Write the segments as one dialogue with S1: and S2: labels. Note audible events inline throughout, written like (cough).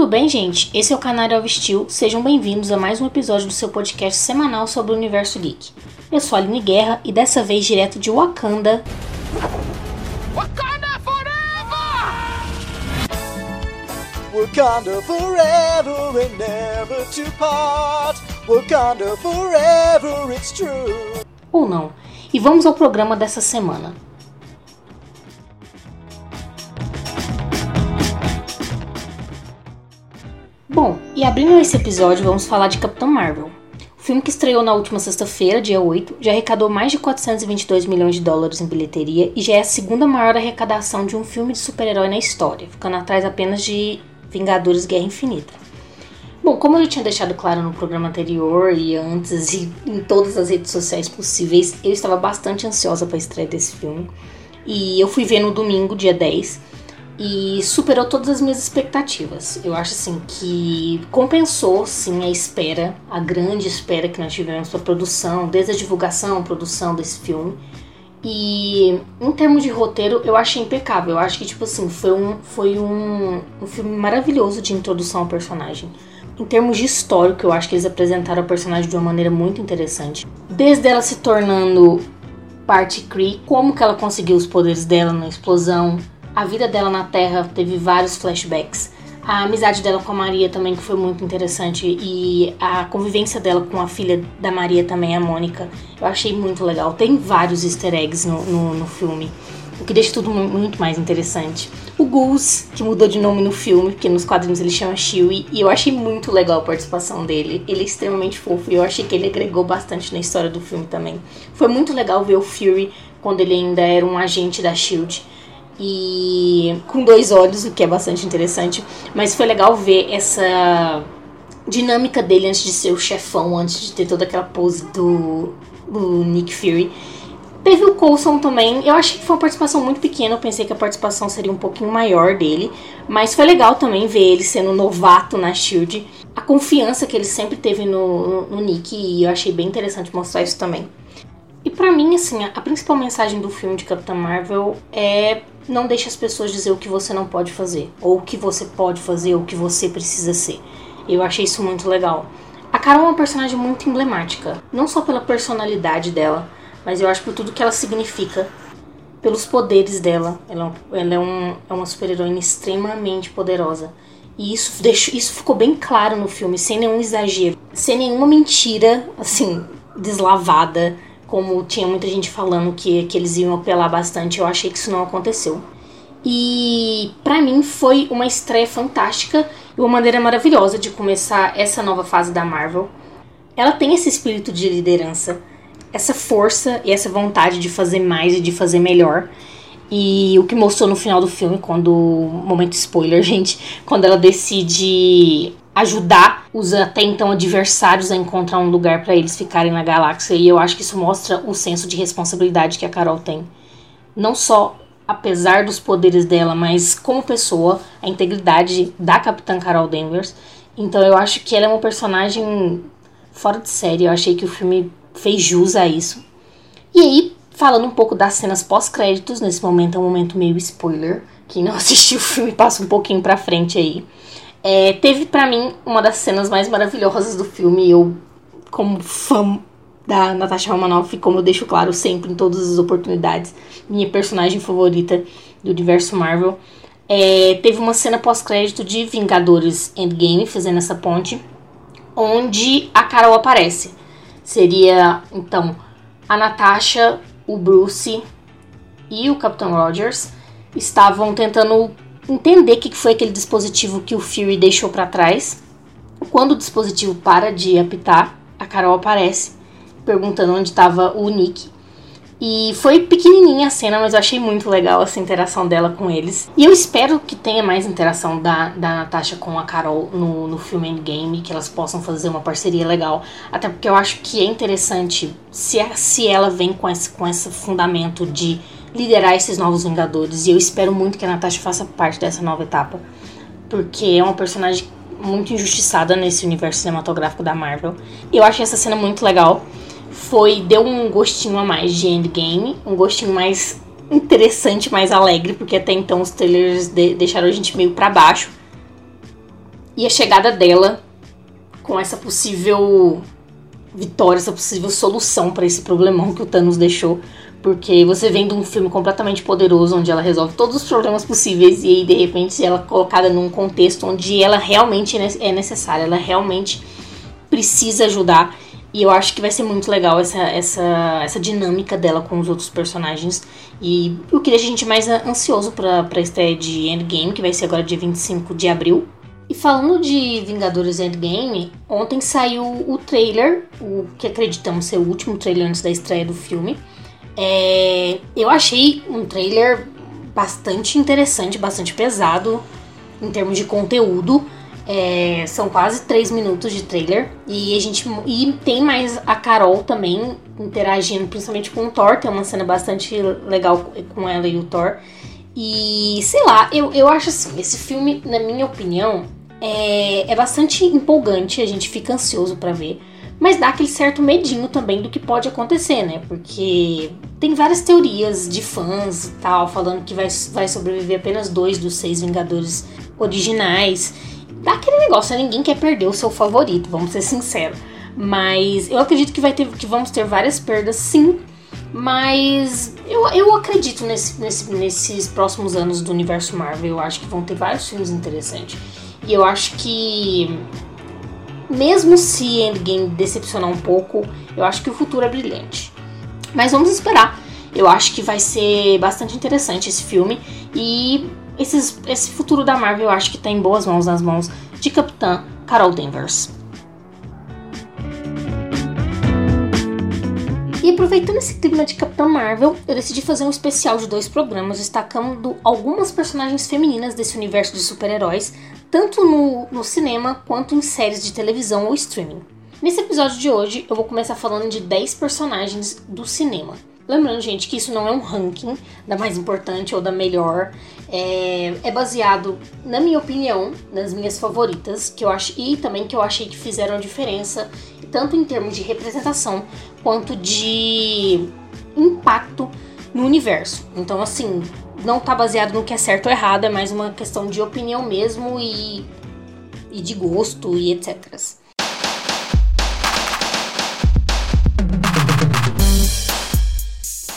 S1: Tudo bem, gente? Esse é o of Steel. Sejam bem-vindos a mais um episódio do seu podcast semanal sobre o universo geek. Eu sou a Aline Guerra e dessa vez direto de Wakanda. Wakanda forever! Wakanda forever and never to part. Wakanda forever, it's true. Ou não. E vamos ao programa dessa semana. E abrindo esse episódio, vamos falar de Capitão Marvel. O filme que estreou na última sexta-feira, dia 8, já arrecadou mais de 422 milhões de dólares em bilheteria e já é a segunda maior arrecadação de um filme de super-herói na história, ficando atrás apenas de Vingadores Guerra Infinita. Bom, como eu tinha deixado claro no programa anterior e antes e em todas as redes sociais possíveis, eu estava bastante ansiosa para a estreia desse filme. E eu fui ver no domingo, dia 10, e superou todas as minhas expectativas. Eu acho assim que compensou sim a espera, a grande espera que nós tivemos para produção, desde a divulgação, produção desse filme. E em termos de roteiro, eu achei impecável. Eu acho que tipo assim, foi um foi um, um filme maravilhoso de introdução ao personagem. Em termos de histórico, eu acho que eles apresentaram a personagem de uma maneira muito interessante. Desde ela se tornando parte Kree, como que ela conseguiu os poderes dela na explosão, a vida dela na Terra teve vários flashbacks. A amizade dela com a Maria também, que foi muito interessante. E a convivência dela com a filha da Maria também, a Mônica. Eu achei muito legal. Tem vários easter eggs no, no, no filme. O que deixa tudo muito mais interessante. O Goose, que mudou de nome no filme, porque nos quadrinhos ele chama Chewie. E eu achei muito legal a participação dele. Ele é extremamente fofo e eu achei que ele agregou bastante na história do filme também. Foi muito legal ver o Fury quando ele ainda era um agente da SHIELD e com dois olhos, o que é bastante interessante. Mas foi legal ver essa dinâmica dele antes de ser o chefão, antes de ter toda aquela pose do, do Nick Fury. Teve o Coulson também. Eu achei que foi uma participação muito pequena. Eu pensei que a participação seria um pouquinho maior dele. Mas foi legal também ver ele sendo novato na Shield. A confiança que ele sempre teve no, no, Nick. E eu achei bem interessante mostrar isso também. E para mim, assim, a principal mensagem do filme de Capitã Marvel é não deixe as pessoas dizer o que você não pode fazer, ou o que você pode fazer, ou o que você precisa ser. Eu achei isso muito legal. A Carol é uma personagem muito emblemática, não só pela personalidade dela, mas eu acho por tudo que ela significa, pelos poderes dela. Ela, ela é, um, é uma super-heroína extremamente poderosa. E isso, deixou, isso ficou bem claro no filme, sem nenhum exagero, sem nenhuma mentira, assim, deslavada como tinha muita gente falando que, que eles iam apelar bastante, eu achei que isso não aconteceu. E para mim foi uma estreia fantástica e uma maneira maravilhosa de começar essa nova fase da Marvel. Ela tem esse espírito de liderança, essa força e essa vontade de fazer mais e de fazer melhor. E o que mostrou no final do filme, quando. Momento spoiler, (laughs) gente. Quando ela decide ajudar os até então adversários a encontrar um lugar para eles ficarem na galáxia. E eu acho que isso mostra o senso de responsabilidade que a Carol tem. Não só apesar dos poderes dela, mas como pessoa, a integridade da Capitã Carol Danvers. Então eu acho que ela é uma personagem fora de série. Eu achei que o filme fez jus a isso. E aí, falando um pouco das cenas pós-créditos, nesse momento é um momento meio spoiler. Quem não assistiu o filme passa um pouquinho pra frente aí. É, teve para mim uma das cenas mais maravilhosas do filme. Eu, como fã da Natasha Romanoff, como eu deixo claro sempre em todas as oportunidades, minha personagem favorita do universo Marvel. É, teve uma cena pós-crédito de Vingadores Endgame, fazendo essa ponte, onde a Carol aparece. Seria, então, a Natasha, o Bruce e o Capitão Rogers estavam tentando entender o que foi aquele dispositivo que o Fury deixou para trás. Quando o dispositivo para de apitar, a Carol aparece perguntando onde estava o Nick. E foi pequenininha a cena, mas eu achei muito legal essa interação dela com eles. E eu espero que tenha mais interação da, da Natasha com a Carol no, no filme Endgame, que elas possam fazer uma parceria legal. Até porque eu acho que é interessante se, se ela vem com esse, com esse fundamento de liderar esses novos Vingadores. E eu espero muito que a Natasha faça parte dessa nova etapa. Porque é uma personagem muito injustiçada nesse universo cinematográfico da Marvel. Eu achei essa cena muito legal. Foi. Deu um gostinho a mais de Endgame. Um gostinho mais interessante, mais alegre. Porque até então os trailers de, deixaram a gente meio para baixo. e a chegada dela com essa possível vitória, essa possível solução para esse problemão que o Thanos deixou. Porque você vendo um filme completamente poderoso, onde ela resolve todos os problemas possíveis, e aí de repente ela é colocada num contexto onde ela realmente é necessária, ela realmente precisa ajudar. E eu acho que vai ser muito legal essa, essa, essa dinâmica dela com os outros personagens. E o que deixa a gente mais ansioso pra, pra estreia de Endgame, que vai ser agora dia 25 de abril. E falando de Vingadores Endgame, ontem saiu o trailer, o que acreditamos ser o último trailer antes da estreia do filme. É, eu achei um trailer bastante interessante, bastante pesado em termos de conteúdo. É, são quase três minutos de trailer e a gente e tem mais a Carol também interagindo, principalmente com o Thor. Tem uma cena bastante legal com ela e o Thor. E sei lá, eu, eu acho assim, esse filme, na minha opinião, é, é bastante empolgante. A gente fica ansioso para ver mas dá aquele certo medinho também do que pode acontecer, né? Porque tem várias teorias de fãs e tal, falando que vai, vai sobreviver apenas dois dos seis Vingadores originais. Dá aquele negócio, né? ninguém quer perder o seu favorito, vamos ser sinceros. Mas eu acredito que vai ter que vamos ter várias perdas, sim. Mas eu, eu acredito nesse, nesse, nesses próximos anos do universo Marvel. Eu acho que vão ter vários filmes interessantes. E eu acho que mesmo se Endgame decepcionar um pouco, eu acho que o futuro é brilhante. Mas vamos esperar. Eu acho que vai ser bastante interessante esse filme e esses, esse futuro da Marvel eu acho que tá em boas mãos nas mãos de Capitã Carol Danvers. E aproveitando esse clima de Capitã Marvel, eu decidi fazer um especial de dois programas destacando algumas personagens femininas desse universo de super-heróis, tanto no, no cinema quanto em séries de televisão ou streaming. Nesse episódio de hoje, eu vou começar falando de 10 personagens do cinema. Lembrando, gente, que isso não é um ranking da mais importante ou da melhor. É, é, baseado, na minha opinião, nas minhas favoritas, que eu acho, e também que eu achei que fizeram a diferença, tanto em termos de representação quanto de impacto no universo. Então, assim, não tá baseado no que é certo ou errado, é mais uma questão de opinião mesmo e, e de gosto e etc.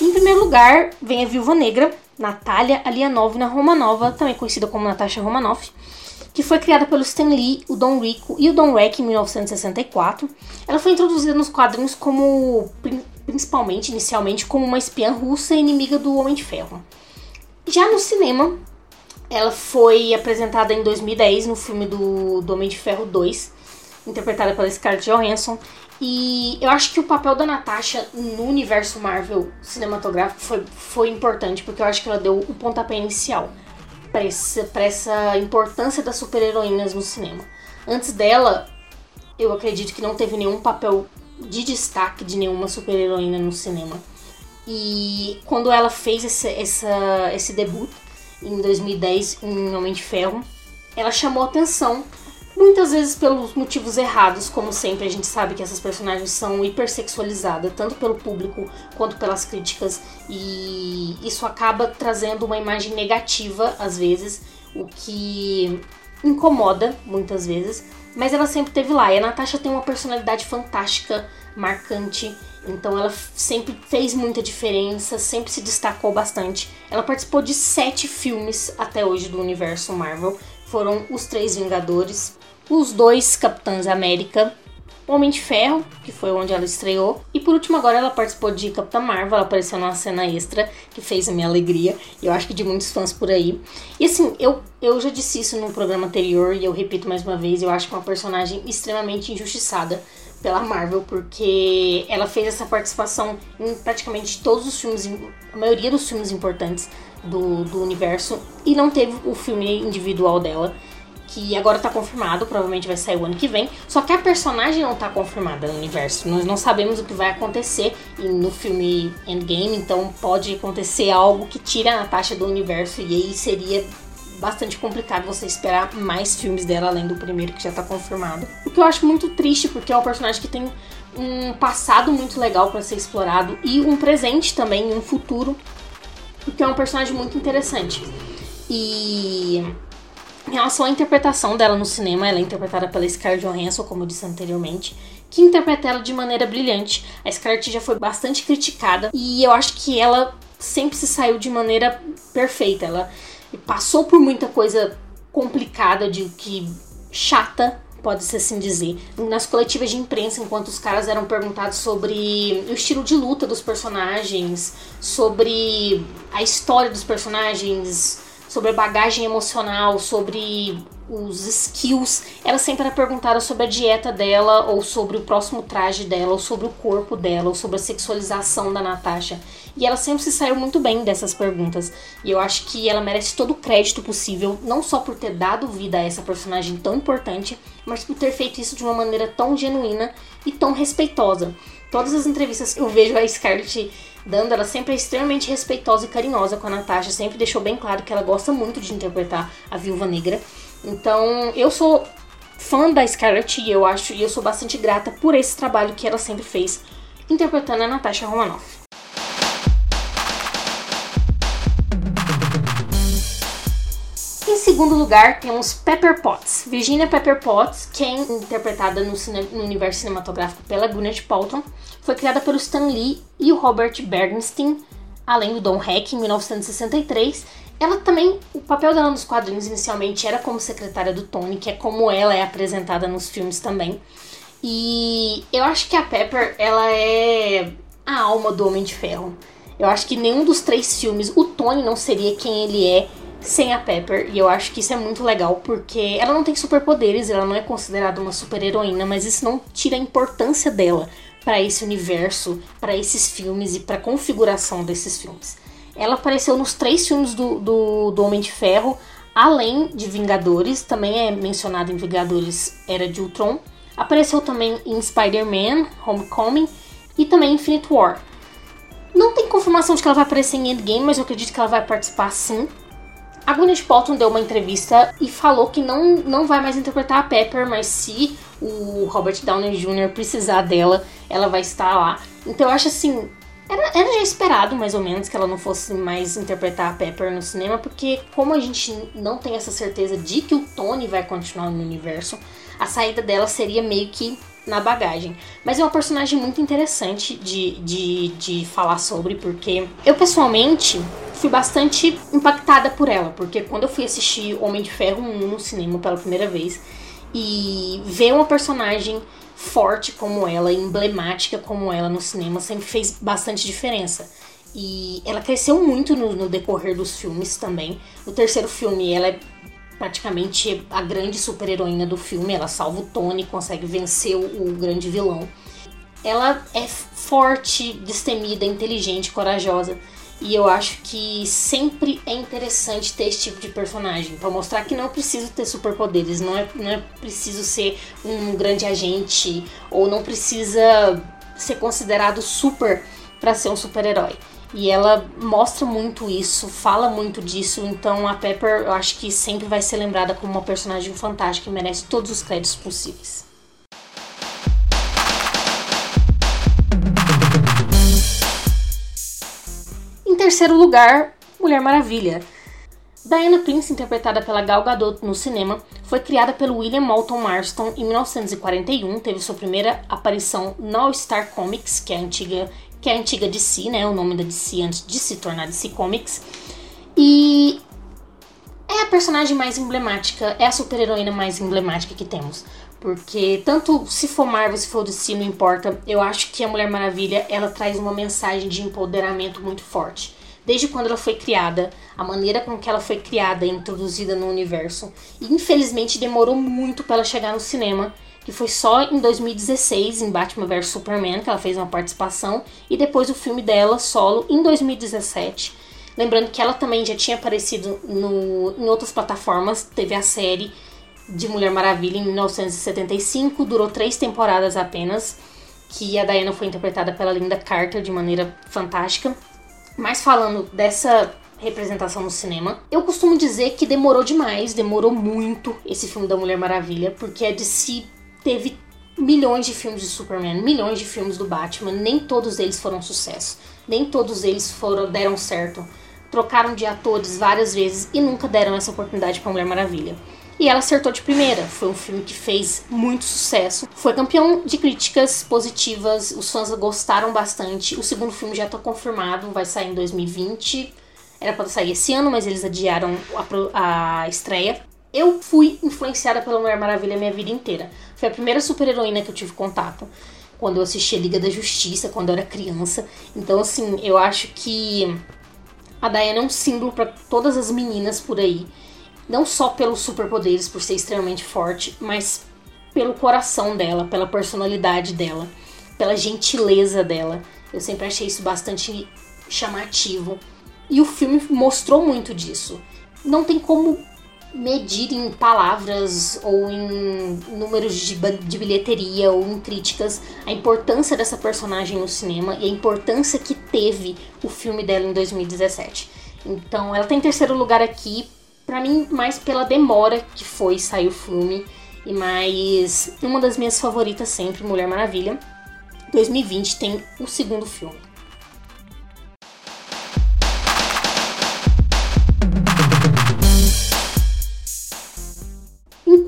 S1: Em primeiro lugar, vem a Viúva Negra, Natália Alianovna Romanova, também conhecida como Natasha Romanoff, que foi criada pelo Stan Lee, o Don Rico e o Don Reck em 1964. Ela foi introduzida nos quadrinhos como principalmente inicialmente como uma espiã russa inimiga do Homem de Ferro. Já no cinema, ela foi apresentada em 2010 no filme do, do Homem de Ferro 2, interpretada pela Scarlett Johansson. E eu acho que o papel da Natasha no universo Marvel cinematográfico foi, foi importante, porque eu acho que ela deu o pontapé inicial para essa, essa importância das super-heroínas no cinema. Antes dela, eu acredito que não teve nenhum papel de destaque de nenhuma super-heroína no cinema. E quando ela fez esse, essa, esse debut em 2010 em Homem de Ferro, ela chamou atenção, muitas vezes pelos motivos errados, como sempre a gente sabe que essas personagens são hipersexualizadas, tanto pelo público quanto pelas críticas, e isso acaba trazendo uma imagem negativa às vezes, o que incomoda muitas vezes, mas ela sempre teve lá. E a Natasha tem uma personalidade fantástica, marcante, então ela sempre fez muita diferença, sempre se destacou bastante. Ela participou de sete filmes até hoje do universo Marvel. Foram os Três Vingadores, os dois Capitães América, Homem de Ferro, que foi onde ela estreou, e por último agora ela participou de Capitã Marvel, ela apareceu numa cena extra que fez a minha alegria, e eu acho que de muitos fãs por aí. E assim, eu, eu já disse isso no programa anterior e eu repito mais uma vez, eu acho que é uma personagem extremamente injustiçada pela Marvel, porque ela fez essa participação em praticamente todos os filmes, a maioria dos filmes importantes do, do universo, e não teve o filme individual dela, que agora tá confirmado, provavelmente vai sair o ano que vem. Só que a personagem não tá confirmada no universo. Nós não sabemos o que vai acontecer no filme Endgame, então pode acontecer algo que tira a Natasha do universo e aí seria bastante complicado você esperar mais filmes dela além do primeiro que já tá confirmado. O que eu acho muito triste, porque é um personagem que tem um passado muito legal para ser explorado e um presente também, um futuro, porque é um personagem muito interessante. E Em relação à interpretação dela no cinema, ela é interpretada pela Scarlett Johansson, como eu disse anteriormente, que interpreta ela de maneira brilhante. A Scarlett já foi bastante criticada e eu acho que ela sempre se saiu de maneira perfeita. Ela passou por muita coisa complicada, de que chata, pode-se assim dizer, nas coletivas de imprensa, enquanto os caras eram perguntados sobre o estilo de luta dos personagens, sobre a história dos personagens, sobre a bagagem emocional, sobre os skills. Ela sempre era perguntada sobre a dieta dela, ou sobre o próximo traje dela, ou sobre o corpo dela, ou sobre a sexualização da Natasha. E ela sempre se saiu muito bem dessas perguntas. E eu acho que ela merece todo o crédito possível, não só por ter dado vida a essa personagem tão importante, mas por ter feito isso de uma maneira tão genuína e tão respeitosa. Todas as entrevistas que eu vejo a Scarlett dando, ela sempre é extremamente respeitosa e carinhosa com a Natasha, sempre deixou bem claro que ela gosta muito de interpretar a Viúva Negra. Então, eu sou fã da Scarlett e eu acho e eu sou bastante grata por esse trabalho que ela sempre fez interpretando a Natasha Romanoff. Segundo lugar, temos Pepper Potts. Virginia Pepper Potts, que é interpretada no, no universo cinematográfico pela Gwyneth Paltrow, foi criada pelo Stan Lee e o Robert Bernstein, além do Don Heck, em 1963. Ela também, o papel dela nos quadrinhos inicialmente era como secretária do Tony, que é como ela é apresentada nos filmes também. E eu acho que a Pepper, ela é a alma do Homem de Ferro. Eu acho que nenhum dos três filmes, o Tony não seria quem ele é sem a Pepper, e eu acho que isso é muito legal, porque ela não tem superpoderes, ela não é considerada uma super-heroína, mas isso não tira a importância dela para esse universo, para esses filmes e para configuração desses filmes. Ela apareceu nos três filmes do, do, do, Homem de Ferro, além de Vingadores, também é mencionado em Vingadores Era de Ultron. Apareceu também em Spider-Man Homecoming e também Infinite War. Não tem confirmação de que ela vai aparecer em Endgame, mas eu acredito que ela vai participar sim. A Gwyneth Paltrow deu uma entrevista e falou que não, não vai mais interpretar a Pepper, mas se o Robert Downey Jr. precisar dela, ela vai estar lá. Então eu acho assim, era, era já esperado mais ou menos que ela não fosse mais interpretar a Pepper no cinema, porque como a gente não tem essa certeza de que o Tony vai continuar no universo, a saída dela seria meio que na bagagem. Mas é uma personagem muito interessante de, de, de falar sobre, porque eu pessoalmente fui bastante impactada por ela, porque quando eu fui assistir Homem de Ferro 1 no cinema pela primeira vez e ver uma personagem forte como ela, emblemática como ela no cinema, sempre fez bastante diferença. E ela cresceu muito no, no decorrer dos filmes também. No terceiro filme, ela é praticamente a grande super-heroína do filme. Ela salva o Tony, consegue vencer o, o grande vilão. Ela é forte, destemida, inteligente, corajosa. E eu acho que sempre é interessante ter esse tipo de personagem para mostrar que não é preciso ter superpoderes, não é, não é preciso ser um grande agente ou não precisa ser considerado super para ser um super-herói. E ela mostra muito isso, fala muito disso, então a Pepper eu acho que sempre vai ser lembrada como uma personagem fantástica e merece todos os créditos possíveis. Em terceiro lugar, Mulher Maravilha. Diana Prince, interpretada pela Gal Gadot no cinema, foi criada pelo William Moulton Marston em 1941, teve sua primeira aparição no All Star Comics, que é a antiga que é a antiga DC, né? O nome da DC antes de se tornar DC Comics. E é a personagem mais emblemática, é a super-heroína mais emblemática que temos. Porque tanto se for Marvel, se for DC, não importa. Eu acho que a Mulher Maravilha, ela traz uma mensagem de empoderamento muito forte. Desde quando ela foi criada, a maneira com que ela foi criada e introduzida no universo. E infelizmente demorou muito para ela chegar no cinema que foi só em 2016, em Batman vs Superman, que ela fez uma participação, e depois o filme dela, solo, em 2017. Lembrando que ela também já tinha aparecido no, em outras plataformas, teve a série de Mulher Maravilha em 1975, durou três temporadas apenas, que a Diana foi interpretada pela Linda Carter de maneira fantástica. Mas falando dessa representação no cinema. Eu costumo dizer que demorou demais, demorou muito esse filme da Mulher Maravilha, porque é de si teve milhões de filmes de Superman, milhões de filmes do Batman, nem todos eles foram sucesso, nem todos eles foram deram certo. trocaram de atores várias vezes e nunca deram essa oportunidade para Mulher Maravilha. E ela acertou de primeira. Foi um filme que fez muito sucesso. Foi campeão de críticas positivas. Os fãs gostaram bastante. O segundo filme já está confirmado, vai sair em 2020. Era para sair esse ano, mas eles adiaram a, a estreia. Eu fui influenciada pela Mulher Maravilha minha vida inteira. Foi a primeira super-heroína que eu tive contato quando eu assisti a Liga da Justiça, quando eu era criança. Então, assim, eu acho que a Diana é um símbolo para todas as meninas por aí. Não só pelos superpoderes, por ser extremamente forte, mas pelo coração dela, pela personalidade dela, pela gentileza dela. Eu sempre achei isso bastante chamativo. E o filme mostrou muito disso. Não tem como medir em palavras ou em números de, de bilheteria ou em críticas a importância dessa personagem no cinema e a importância que teve o filme dela em 2017. Então, ela tá em terceiro lugar aqui, para mim, mais pela demora que foi sair o filme e mais uma das minhas favoritas sempre, Mulher Maravilha. 2020 tem o segundo filme.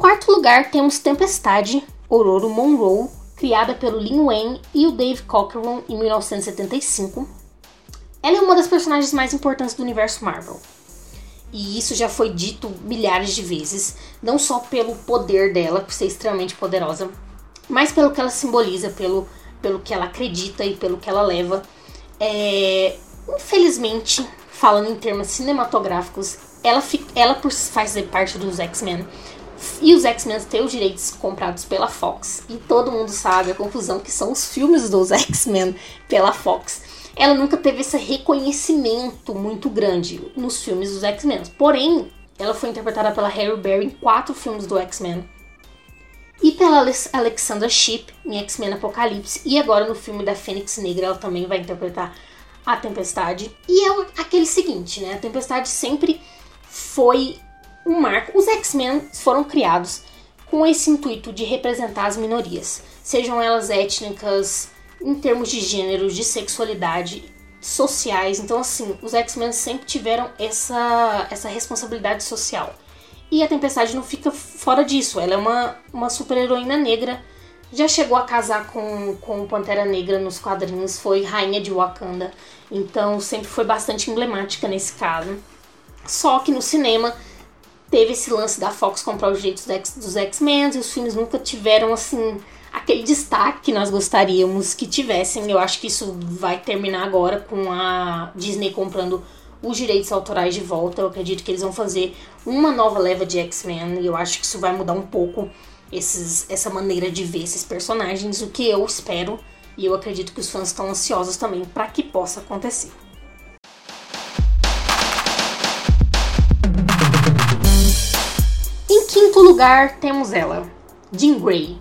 S1: Quarto lugar, temos Tempestade, Ororo Monroe, criada pelo Lin Wayne e o Dave Cockrum em 1975. Ela é uma das personagens mais importantes do universo Marvel. E isso já foi dito milhares de vezes, não só pelo poder dela, por ser extremamente poderosa, mas pelo que ela simboliza, pelo, pelo que ela acredita e pelo que ela leva. É, infelizmente, falando em termos cinematográficos, ela, ela por fazer parte dos X-Men, e os X-Men têm os direitos comprados pela Fox. E todo mundo sabe a confusão que são os filmes dos (laughs) X-Men pela Fox. Ela nunca teve esse reconhecimento muito grande nos filmes dos X-Men. Porém, ela foi interpretada pela Harry Berry em quatro filmes do X-Men. E pela Alexandra Shipp em X-Men Apocalipse. E agora no filme da Fênix Negra ela também vai interpretar a Tempestade. E é aquele seguinte, né? A Tempestade sempre foi um marco. Os X-Men foram criados com esse intuito de representar as minorias, sejam elas étnicas, em termos de gênero, de sexualidade, sociais. Então, assim, os X-Men sempre tiveram essa, essa responsabilidade social. E a Tempestade não fica fora disso. Ela é uma, uma super-heroína negra. Já chegou a casar com, com Pantera Negra nos quadrinhos, foi rainha de Wakanda. Então, sempre foi bastante emblemática nesse caso. Só que no cinema teve esse lance da Fox comprar os direitos dos X-Men e os filmes nunca tiveram assim aquele destaque que nós gostaríamos que tivessem. Eu acho que isso vai terminar agora com a Disney comprando os direitos autorais de volta. Eu acredito que eles vão fazer uma nova leva de X-Men e eu acho que isso vai mudar um pouco esses, essa maneira de ver esses personagens, o que eu espero e eu acredito que os fãs estão ansiosos também para que possa acontecer. Quinto lugar, temos ela, Jean Grey.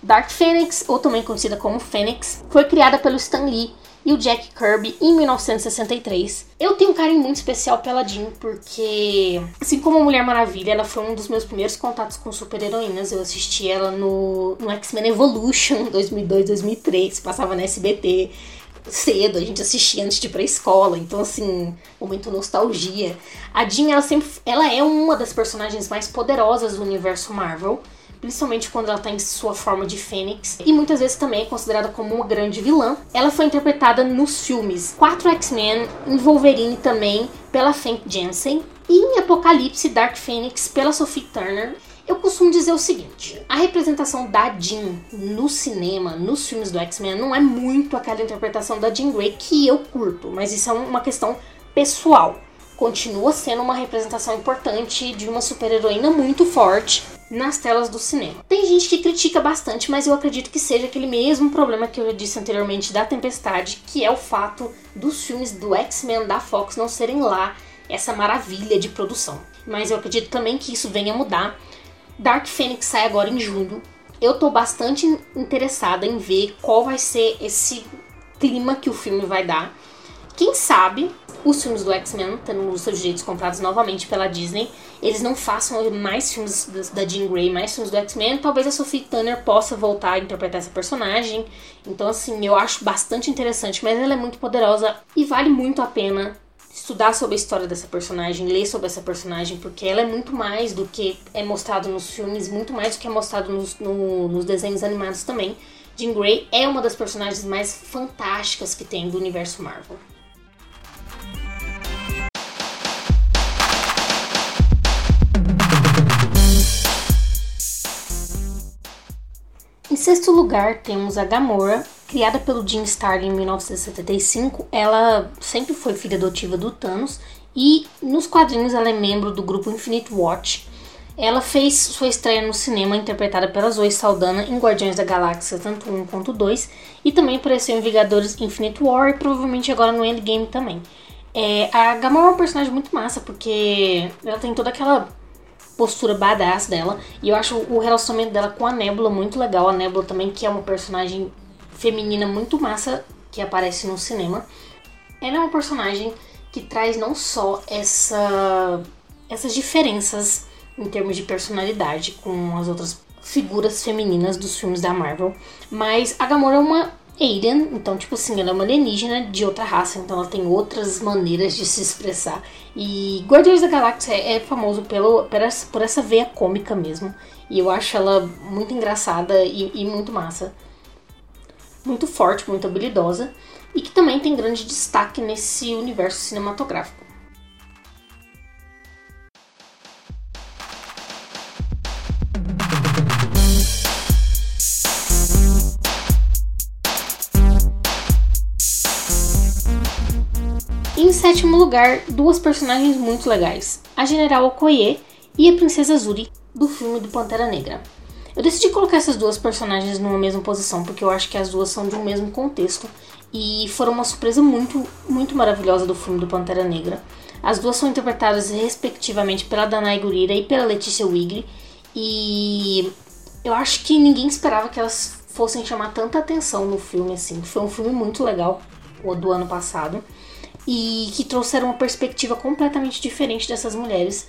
S1: Dark Phoenix, ou também conhecida como Phoenix, foi criada pelo Stan Lee e o Jack Kirby em 1963. Eu tenho um carinho muito especial pela Jean porque, assim como a Mulher Maravilha, ela foi um dos meus primeiros contatos com super-heroínas. Eu assisti ela no, no X-Men Evolution 2002, 2003, passava na SBT cedo, a gente assistia antes de ir pra escola, então assim, momento nostalgia. A Jean, ela sempre, ela é uma das personagens mais poderosas do universo Marvel, principalmente quando ela tá em sua forma de Fênix, e muitas vezes também é considerada como uma grande vilã. Ela foi interpretada nos filmes 4 X-Men, em Wolverine também, pela Fank Jensen, e em Apocalipse Dark Phoenix pela Sophie Turner. Eu costumo dizer o seguinte: a representação da Jean no cinema, nos filmes do X-Men, não é muito aquela interpretação da Jean Grey que eu curto, mas isso é uma questão pessoal. Continua sendo uma representação importante de uma super-heroína muito forte nas telas do cinema. Tem gente que critica bastante, mas eu acredito que seja aquele mesmo problema que eu disse anteriormente da Tempestade, que é o fato dos filmes do X-Men da Fox não serem lá essa maravilha de produção. Mas eu acredito também que isso venha a mudar Dark Phoenix sai agora em julho. Eu tô bastante interessada em ver qual vai ser esse clima que o filme vai dar. Quem sabe os filmes do X-Men, tendo os seus direitos comprados novamente pela Disney, eles não façam mais filmes da Jean Grey, mais filmes do X-Men, talvez a Sophie Turner possa voltar a interpretar essa personagem. Então, assim, eu acho bastante interessante, mas ela é muito poderosa e vale muito a pena estudar sobre a história dessa personagem, ler sobre essa personagem, porque ela é muito mais do que é mostrado nos filmes, muito mais do que é mostrado nos, no, nos desenhos animados também. Jean Grey é uma das personagens mais fantásticas que tem do universo Marvel. Em sexto lugar, temos a Gamora, criada pelo Jim Starlin em 1975. Ela sempre foi filha adotiva do Thanos e nos quadrinhos ela é membro do grupo Infinite Watch. Ela fez sua estreia no cinema interpretada pela Zoe Saldana em Guardiões da Galáxia tanto 1 quanto 2 e também apareceu em Vingadores Infinite War e provavelmente agora no Endgame também. É, a Gamora é uma personagem muito massa porque ela tem toda aquela postura badass dela. E eu acho o relacionamento dela com a Nebula muito legal. A Nebula também, que é uma personagem feminina muito massa que aparece no cinema. Ela é uma personagem que traz não só essa, essas diferenças em termos de personalidade com as outras figuras femininas dos filmes da Marvel, mas a Gamora é uma alien, então, tipo assim, ela é uma alienígena de outra raça, então ela tem outras maneiras de se expressar. E Guardiões da Galáxia é, famoso pelo, por, essa, por essa veia cômica mesmo. E eu acho ela muito engraçada e, e muito massa. Muito forte, muito habilidosa. E que também tem grande destaque nesse universo cinematográfico. em sétimo lugar, duas personagens muito legais: a General Okoye e a Princesa Zuri, do filme do Pantera Negra. Eu decidi colocar essas duas personagens numa mesma posição porque eu acho que as duas são de um mesmo contexto e foram uma surpresa muito, muito maravilhosa do filme do Pantera Negra. As duas são interpretadas respectivamente pela Danai Gurira e pela Letícia Wigli e eu acho que ninguém esperava que elas fossem chamar tanta atenção no filme assim. Foi um filme muito legal, o do ano passado e que trouxeram uma perspectiva completamente diferente dessas mulheres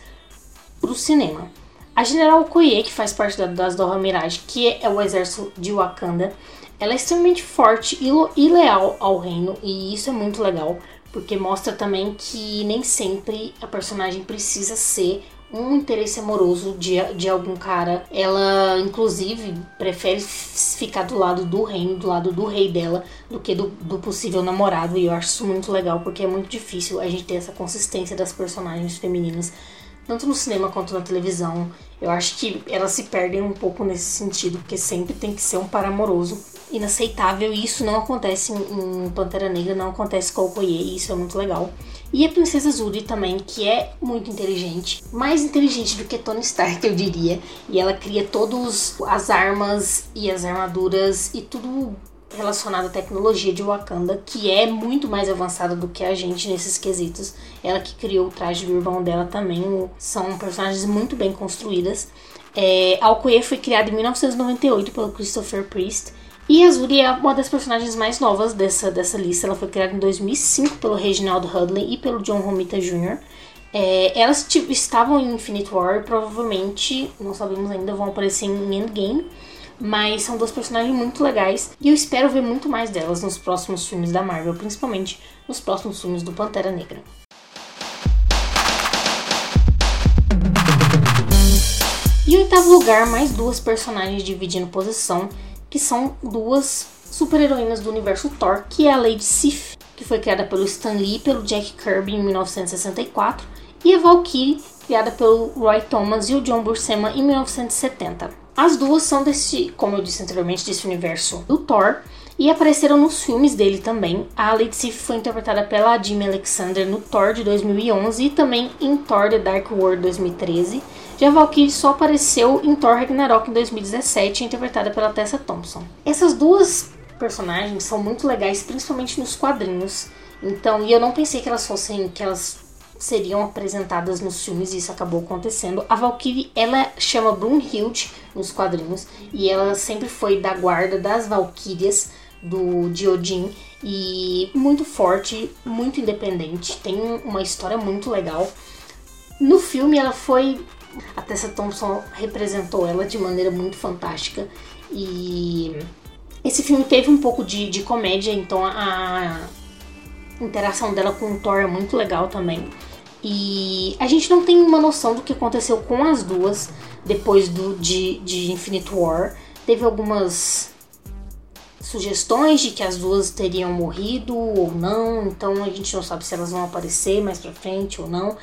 S1: para o cinema. A General Okoye, que faz parte das Dora Mirage, que é o exército de Wakanda, ela é extremamente forte e leal ao reino, e isso é muito legal, porque mostra também que nem sempre a personagem precisa ser um interesse amoroso de, de algum cara. Ela, inclusive, prefere ficar do lado do reino, do lado do rei dela, do que do, do possível namorado. E eu acho isso muito legal, porque é muito difícil a gente ter essa consistência das personagens femininas, tanto no cinema quanto na televisão. Eu acho que elas se perdem um pouco nesse sentido, porque sempre tem que ser um par amoroso inaceitável e isso não acontece em Pantera Negra, não acontece com o Okoye e isso é muito legal. E a Princesa Zuri também, que é muito inteligente, mais inteligente do que Tony Stark, eu diria. E ela cria todas as armas e as armaduras e tudo relacionado à tecnologia de Wakanda, que é muito mais avançada do que a gente nesses quesitos. Ela que criou o traje do irmão dela também, são personagens muito bem construídas. É, a Okoye foi criada em 1998 pelo Christopher Priest e a Zuri é uma das personagens mais novas dessa, dessa lista. Ela foi criada em 2005 pelo Reginald Hudley e pelo John Romita Jr. É, elas estavam em Infinite War provavelmente, não sabemos ainda, vão aparecer em Endgame. Mas são duas personagens muito legais e eu espero ver muito mais delas nos próximos filmes da Marvel, principalmente nos próximos filmes do Pantera Negra. E em oitavo lugar, mais duas personagens dividindo posição que são duas super-heroínas do universo Thor, que é a Lady Sif, que foi criada pelo Stan Lee e pelo Jack Kirby em 1964, e a Valkyrie, criada pelo Roy Thomas e o John Buscema em 1970. As duas são desse, como eu disse anteriormente, desse universo do Thor, e apareceram nos filmes dele também. A Lady foi interpretada pela Jimmy Alexander no Thor de 2011 e também em Thor The Dark World 2013. Já Valkyrie só apareceu em Thor Ragnarok em 2017, interpretada pela Tessa Thompson. Essas duas personagens são muito legais, principalmente nos quadrinhos. Então, e eu não pensei que elas fossem que elas seriam apresentadas nos filmes e isso acabou acontecendo. A Valkyrie, ela chama Brunhild nos quadrinhos e ela sempre foi da guarda das Valkyrias do de Odin e muito forte, muito independente, tem uma história muito legal. No filme ela foi a Tessa Thompson representou ela de maneira muito fantástica e esse filme teve um pouco de, de comédia, então a, A interação dela com o Thor é muito legal também. E a gente não tem uma noção do que aconteceu com as duas depois do, de, de Infinite War. Teve algumas sugestões de que as duas teriam morrido ou não, então a gente não sabe se elas vão aparecer mais pra frente ou não.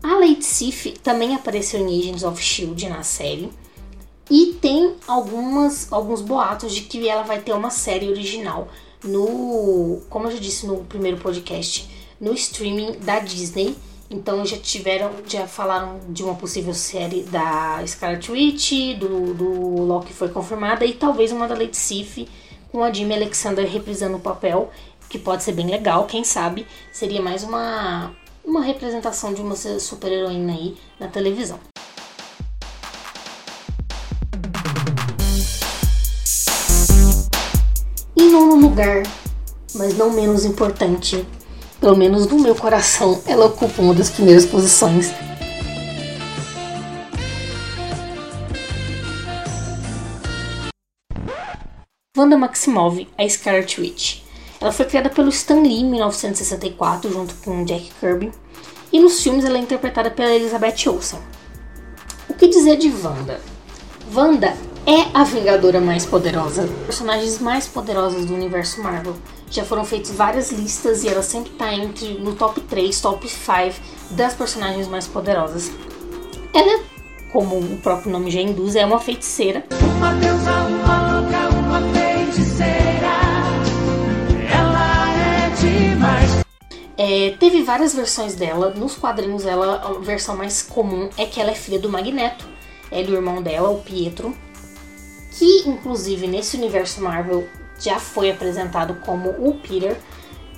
S1: A Lady Sif também apareceu em Agents of Shield na série. E tem algumas, alguns boatos de que ela vai ter uma série original no, como eu já disse no primeiro podcast, no streaming da Disney. Então já tiveram, já falaram de uma possível série da Scarlet Witch, do, do Loki foi confirmada e talvez uma da Lady Sif com a Jimmy Alexander reprisando o papel, que pode ser bem legal, quem sabe seria mais uma uma representação de uma super heroína aí na televisão. Em nono lugar, mas não menos importante, pelo menos no meu coração, ela ocupa uma das primeiras posições. Wanda Maximov, a Scarlet Witch. Ela foi criada pelo Stan Lee em 1964, junto com Jack Kirby, e nos filmes ela é interpretada pela Elizabeth Olsen. O que dizer de Wanda? Wanda é a Vingadora mais poderosa, personagens mais poderosas do universo Marvel. Já foram feitas várias listas e ela sempre está entre no top 3, top 5 das personagens mais poderosas. Ela, como o próprio nome já induz, é uma feiticeira. Uma deusa, uma louca, uma feiticeira. Ela é demais. É, teve várias versões dela. Nos quadrinhos, ela, a versão mais comum é que ela é filha do Magneto. Ele e o irmão dela, o Pietro que inclusive nesse universo Marvel já foi apresentado como o Peter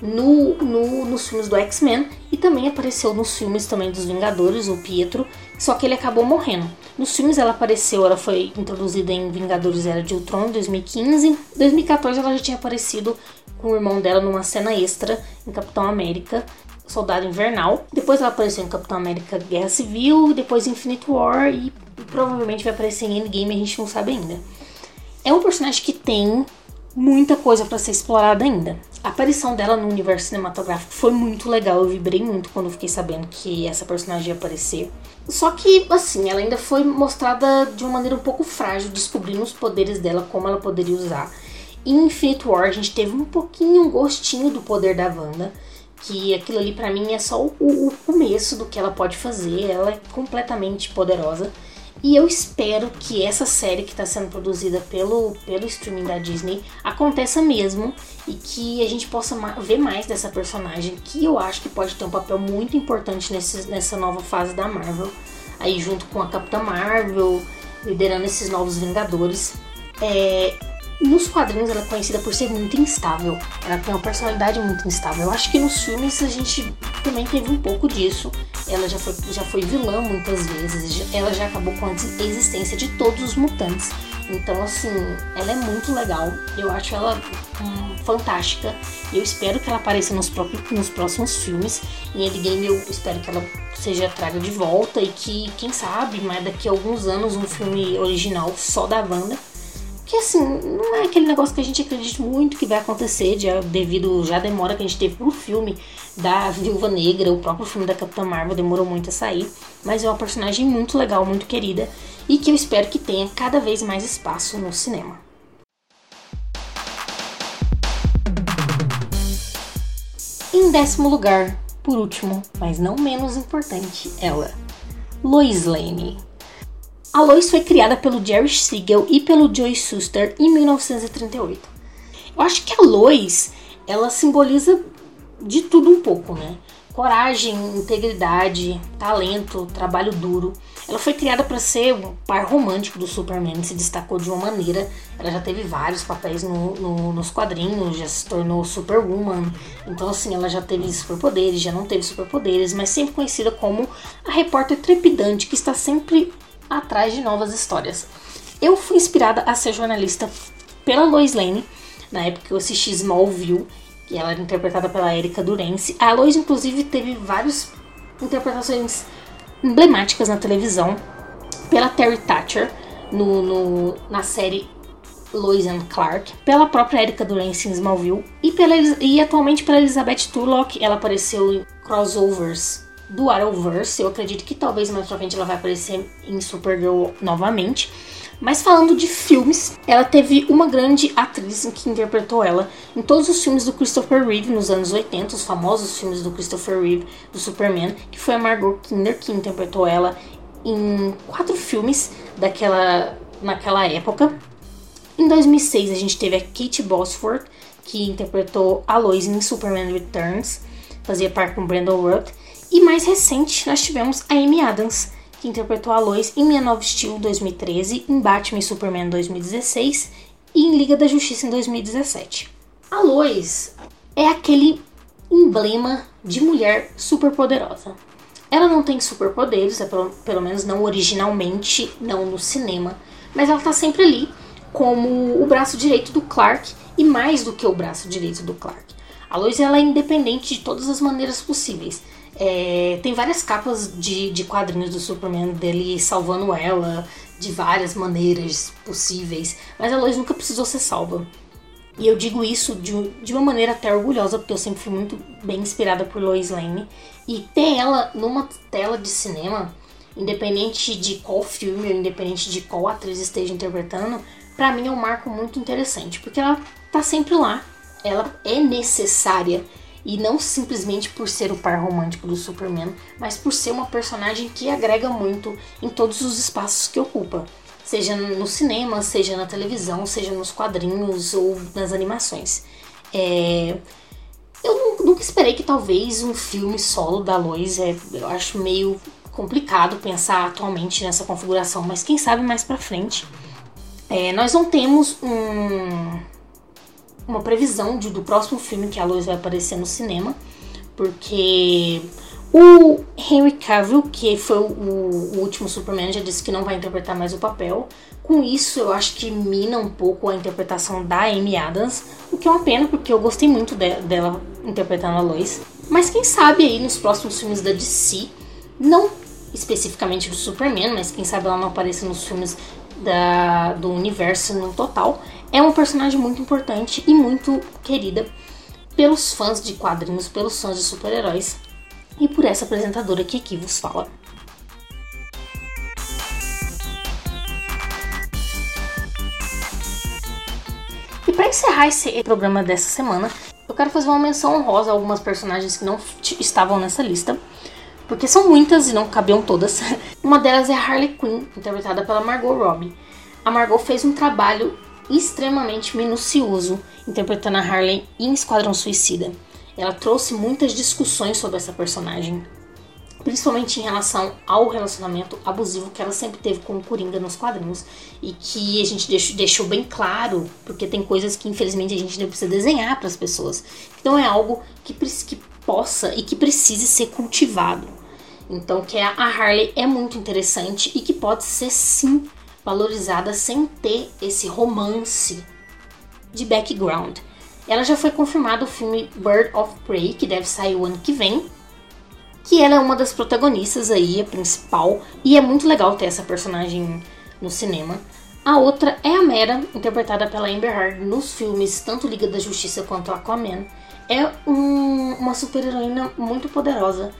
S1: no, no, nos filmes do X-Men e também apareceu nos filmes também dos Vingadores, o Pietro, só que ele acabou morrendo. Nos filmes ela apareceu, ela foi introduzida em Vingadores Era de Ultron em 2015. Em 2014 ela já tinha aparecido com o irmão dela numa cena extra em Capitão América, Soldado Invernal. Depois ela apareceu em Capitão América Guerra Civil, depois Infinite War e provavelmente vai aparecer em Endgame, a gente não sabe ainda. É um personagem que tem muita coisa para ser explorada ainda. A aparição dela no universo cinematográfico foi muito legal, eu vibrei muito quando fiquei sabendo que essa personagem ia aparecer. Só que, assim, ela ainda foi mostrada de uma maneira um pouco frágil, descobrindo os poderes dela, como ela poderia usar. Em Infinite War a gente teve um pouquinho, um gostinho do poder da Wanda, que aquilo ali para mim é só o, o começo do que ela pode fazer, ela é completamente poderosa. E eu espero que essa série que está sendo produzida pelo, pelo streaming da Disney aconteça mesmo e que a gente possa ver mais dessa personagem, que eu acho que pode ter um papel muito importante nesse, nessa nova fase da Marvel, aí junto com a Capitã Marvel, liderando esses novos Vingadores. É, nos quadrinhos ela é conhecida por ser muito instável. Ela tem uma personalidade muito instável. Eu acho que nos filmes a gente também teve um pouco disso. Ela já foi, já foi vilã muitas vezes. Ela já acabou com a existência de todos os mutantes. Então, assim, ela é muito legal. Eu acho ela hum, fantástica. Eu espero que ela apareça nos, próprios, nos próximos filmes. Em Endgame eu espero que ela seja traga de volta e que, quem sabe, mas daqui a alguns anos um filme original só da Wanda que assim, não é aquele negócio que a gente acredita muito que vai acontecer, já, devido já demora que a gente teve pro filme da Viúva Negra, o próprio filme da Capitã Marvel demorou muito a sair, mas é uma personagem muito legal, muito querida e que eu espero que tenha cada vez mais espaço no cinema. Em décimo lugar, por último, mas não menos importante, ela, Lois Lane. A Lois foi criada pelo Jerry Siegel e pelo Joey Suster em 1938. Eu acho que a Lois, ela simboliza de tudo um pouco, né? Coragem, integridade, talento, trabalho duro. Ela foi criada para ser o par romântico do Superman, se destacou de uma maneira. Ela já teve vários papéis no, no, nos quadrinhos, já se tornou Superwoman. Então, assim, ela já teve superpoderes, já não teve superpoderes, mas sempre conhecida como a repórter trepidante que está sempre atrás de novas histórias. Eu fui inspirada a ser jornalista pela Lois Lane, na época que eu assisti Smallville, que ela era interpretada pela Erika Durance. A Lois, inclusive, teve várias interpretações emblemáticas na televisão pela Terry Thatcher no, no, na série Lois and Clark, pela própria Erika Durance em Smallville e, pela, e atualmente pela Elizabeth Turlock. Ela apareceu em crossovers do Arrowverse. Eu acredito que talvez mais pra frente ela vai aparecer em Supergirl novamente. Mas falando de filmes, ela teve uma grande atriz que interpretou ela em todos os filmes do Christopher Reeve nos anos 80, os famosos filmes do Christopher Reeve do Superman, que foi a Margot Kidder que interpretou ela em quatro filmes daquela naquela época. Em 2006 a gente teve a Kate Bosworth, que interpretou a Lois em Superman Returns, fazia parte com Brandon Ruth. E mais recente nós tivemos a Amy Adams, que interpretou a Lois em Minha Nova Estilo 2013, em Batman e Superman 2016 e em Liga da Justiça em 2017. A Lois é aquele emblema de mulher super poderosa. Ela não tem superpoderes, é pelo, pelo menos não originalmente, não no cinema, mas ela tá sempre ali como o braço direito do Clark e mais do que o braço direito do Clark. A Lois ela é independente de todas as maneiras possíveis. É, tem várias capas de, de quadrinhos do Superman dele salvando ela de várias maneiras possíveis, mas a Lois nunca precisou ser salva. E eu digo isso de, de uma maneira até orgulhosa, porque eu sempre fui muito bem inspirada por Lois Lane. E ter ela numa tela de cinema, independente de qual filme ou independente de qual atriz esteja interpretando, para mim é um marco muito interessante, porque ela tá sempre lá, ela é necessária e não simplesmente por ser o par romântico do Superman, mas por ser uma personagem que agrega muito em todos os espaços que ocupa, seja no cinema, seja na televisão, seja nos quadrinhos ou nas animações. É... Eu nunca esperei que talvez um filme solo da Lois, é, eu acho meio complicado pensar atualmente nessa configuração, mas quem sabe mais pra frente. É, nós não temos um, uma previsão de, do próximo filme que a Lois vai aparecer no cinema, porque o Henry Cavill, que foi o, o, último Superman, já disse que não vai interpretar mais o papel. Com isso, eu acho que mina um pouco a interpretação da Amy Adams, o que é uma pena, porque eu gostei muito de, dela interpretando a Lois. Mas quem sabe aí nos próximos filmes da DC, não especificamente do Superman, mas quem sabe ela não apareça nos filmes da, do universo no total, é uma personagem muito importante e muito querida pelos fãs de quadrinhos, pelos fãs de super-heróis e por essa apresentadora que aqui vos fala. E para encerrar esse programa dessa semana, eu quero fazer uma menção honrosa a algumas personagens que não estavam nessa lista, porque são muitas e não cabiam todas. (laughs) Uma delas é Harley Quinn, interpretada pela Margot Robbie. A Margot fez um trabalho extremamente minucioso interpretando a Harley em Esquadrão Suicida. Ela trouxe muitas discussões sobre essa personagem, principalmente em relação ao relacionamento abusivo que ela sempre teve com o Coringa nos quadrinhos e que a gente deixou, deixou bem claro, porque tem coisas que infelizmente a gente não precisa desenhar para as pessoas. Então é algo que, que possa e que precise ser cultivado. Então que a Harley é muito interessante e que pode ser sim valorizada sem ter esse romance de background. Ela já foi confirmada o filme Bird of Prey, que deve sair o ano que vem, que ela é uma das protagonistas aí, a principal, e é muito legal ter essa personagem no cinema. A outra é a Mera, interpretada pela Amber Heard nos filmes tanto Liga da Justiça quanto Aquaman. É um, uma super-heroína muito poderosa,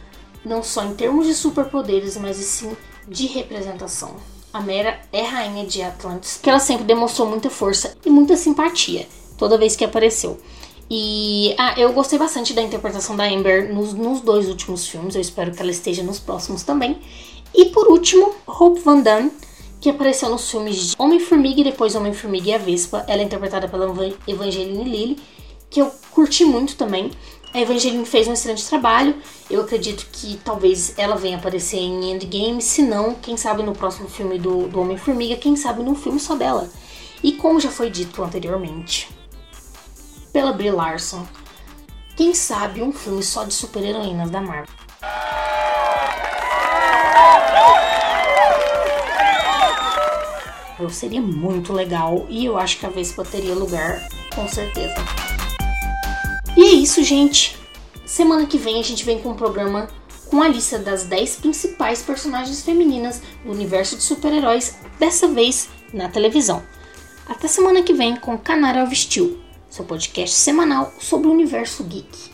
S1: não só em termos de superpoderes, mas sim de representação. A Mera é rainha de Atlantis, que ela sempre demonstrou muita força e muita simpatia toda vez que apareceu. E ah, eu gostei bastante da interpretação da Amber nos, nos, dois últimos filmes, eu espero que ela esteja nos próximos também. E por último, Hope Van Damme, que apareceu nos filmes de Homem-Formiga e depois Homem-Formiga e a Vespa. Ela é interpretada pela Evangeline Lilly, que eu curti muito também. A Evangeline fez um excelente trabalho. Eu acredito que talvez ela venha aparecer em Endgame. Se não, quem sabe no próximo filme do, do Homem-Formiga, quem sabe num filme só dela. E como já foi dito anteriormente pela Brie Larson, quem sabe um filme só de super-heroínas da Marvel. Seria muito legal e eu acho que a Vespa teria lugar, com certeza. E é isso, gente. Semana que vem a gente vem com um programa com a lista das 10 principais personagens femininas do universo de super-heróis, dessa vez na televisão. Até semana que vem com Canário Vestiu, seu podcast semanal sobre o universo geek.